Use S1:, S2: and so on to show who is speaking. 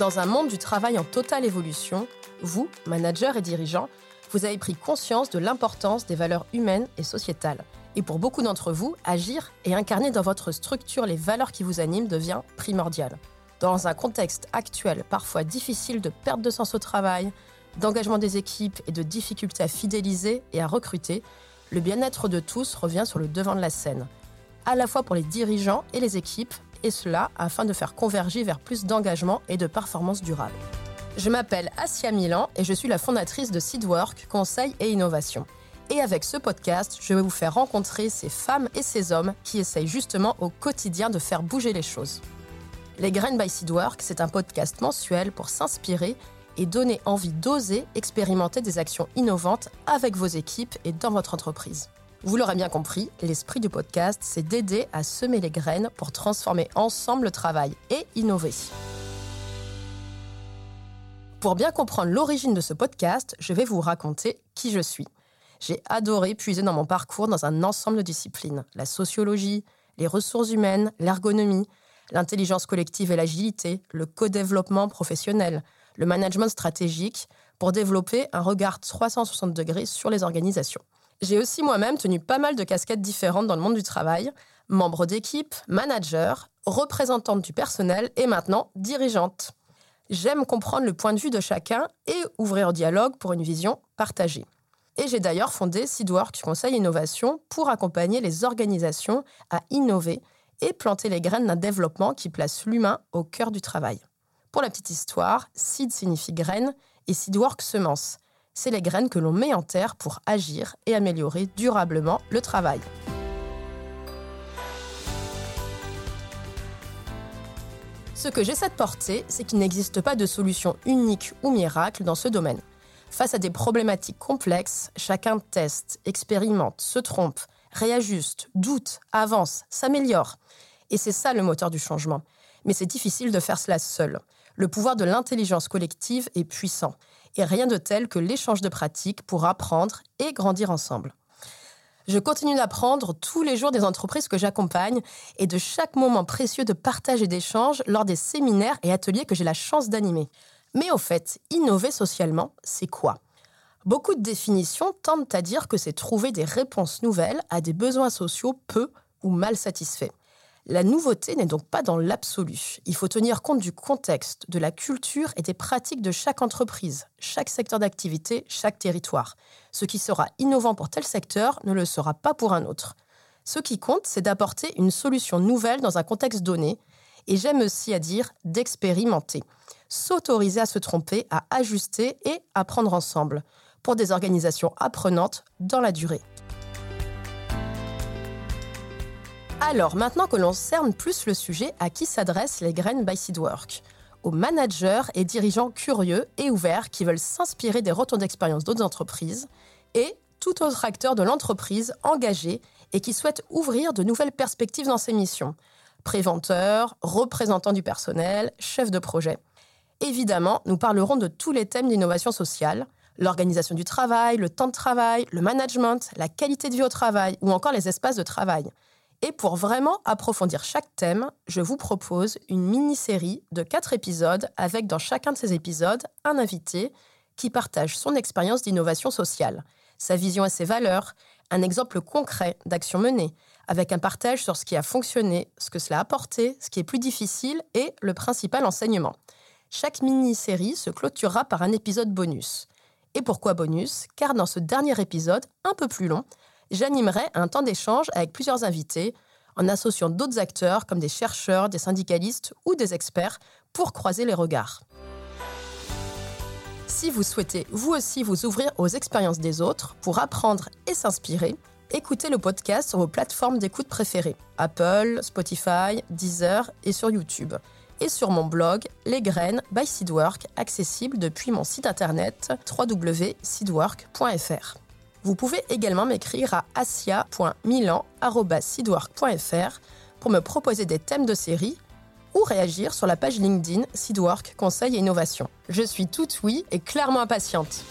S1: Dans un monde du travail en totale évolution, vous, managers et dirigeants, vous avez pris conscience de l'importance des valeurs humaines et sociétales. Et pour beaucoup d'entre vous, agir et incarner dans votre structure les valeurs qui vous animent devient primordial. Dans un contexte actuel parfois difficile de perte de sens au travail, d'engagement des équipes et de difficultés à fidéliser et à recruter, le bien-être de tous revient sur le devant de la scène, à la fois pour les dirigeants et les équipes, et cela afin de faire converger vers plus d'engagement et de performance durable. Je m'appelle Asia Milan et je suis la fondatrice de Seedwork, Conseil et Innovation. Et avec ce podcast, je vais vous faire rencontrer ces femmes et ces hommes qui essayent justement au quotidien de faire bouger les choses. Les Graines by Seedwork, c'est un podcast mensuel pour s'inspirer et donner envie d'oser expérimenter des actions innovantes avec vos équipes et dans votre entreprise. Vous l'aurez bien compris, l'esprit du podcast, c'est d'aider à semer les graines pour transformer ensemble le travail et innover. Pour bien comprendre l'origine de ce podcast, je vais vous raconter qui je suis. J'ai adoré puiser dans mon parcours dans un ensemble de disciplines, la sociologie, les ressources humaines, l'ergonomie, l'intelligence collective et l'agilité, le co-développement professionnel, le management stratégique, pour développer un regard 360 degrés sur les organisations. J'ai aussi moi-même tenu pas mal de casquettes différentes dans le monde du travail, membre d'équipe, manager, représentante du personnel et maintenant dirigeante. J'aime comprendre le point de vue de chacun et ouvrir au dialogue pour une vision partagée. Et j'ai d'ailleurs fondé Seedwork Conseil Innovation pour accompagner les organisations à innover et planter les graines d'un développement qui place l'humain au cœur du travail. Pour la petite histoire, Seed signifie graine et Seedwork semence c'est les graines que l'on met en terre pour agir et améliorer durablement le travail. Ce que j'essaie de porter, c'est qu'il n'existe pas de solution unique ou miracle dans ce domaine. Face à des problématiques complexes, chacun teste, expérimente, se trompe, réajuste, doute, avance, s'améliore. Et c'est ça le moteur du changement. Mais c'est difficile de faire cela seul. Le pouvoir de l'intelligence collective est puissant et rien de tel que l'échange de pratiques pour apprendre et grandir ensemble. Je continue d'apprendre tous les jours des entreprises que j'accompagne et de chaque moment précieux de partage et d'échange lors des séminaires et ateliers que j'ai la chance d'animer. Mais au fait, innover socialement, c'est quoi? Beaucoup de définitions tendent à dire que c'est trouver des réponses nouvelles à des besoins sociaux peu ou mal satisfaits. La nouveauté n'est donc pas dans l'absolu. Il faut tenir compte du contexte, de la culture et des pratiques de chaque entreprise, chaque secteur d'activité, chaque territoire. Ce qui sera innovant pour tel secteur ne le sera pas pour un autre. Ce qui compte, c'est d'apporter une solution nouvelle dans un contexte donné, et j'aime aussi à dire d'expérimenter, s'autoriser à se tromper, à ajuster et apprendre ensemble, pour des organisations apprenantes dans la durée. Alors, maintenant que l'on cerne plus le sujet, à qui s'adressent les graines by Seedwork? Aux managers et dirigeants curieux et ouverts qui veulent s'inspirer des retours d'expérience d'autres entreprises et tout autre acteur de l'entreprise engagé et qui souhaite ouvrir de nouvelles perspectives dans ses missions. Préventeurs, représentants du personnel, chefs de projet. Évidemment, nous parlerons de tous les thèmes d'innovation sociale, l'organisation du travail, le temps de travail, le management, la qualité de vie au travail ou encore les espaces de travail. Et pour vraiment approfondir chaque thème, je vous propose une mini-série de quatre épisodes avec dans chacun de ces épisodes un invité qui partage son expérience d'innovation sociale, sa vision et ses valeurs, un exemple concret d'action menée, avec un partage sur ce qui a fonctionné, ce que cela a apporté, ce qui est plus difficile et le principal enseignement. Chaque mini-série se clôturera par un épisode bonus. Et pourquoi bonus? Car dans ce dernier épisode, un peu plus long, j'animerai un temps d'échange avec plusieurs invités en associant d'autres acteurs comme des chercheurs, des syndicalistes ou des experts pour croiser les regards. Si vous souhaitez vous aussi vous ouvrir aux expériences des autres pour apprendre et s'inspirer, écoutez le podcast sur vos plateformes d'écoute préférées Apple, Spotify, Deezer et sur YouTube. Et sur mon blog Les Graines by Seedwork, accessible depuis mon site internet www.seedwork.fr. Vous pouvez également m'écrire à asia.milan.seedwork.fr pour me proposer des thèmes de série ou réagir sur la page LinkedIn Seedwork Conseil et Innovation. Je suis toute oui et clairement impatiente.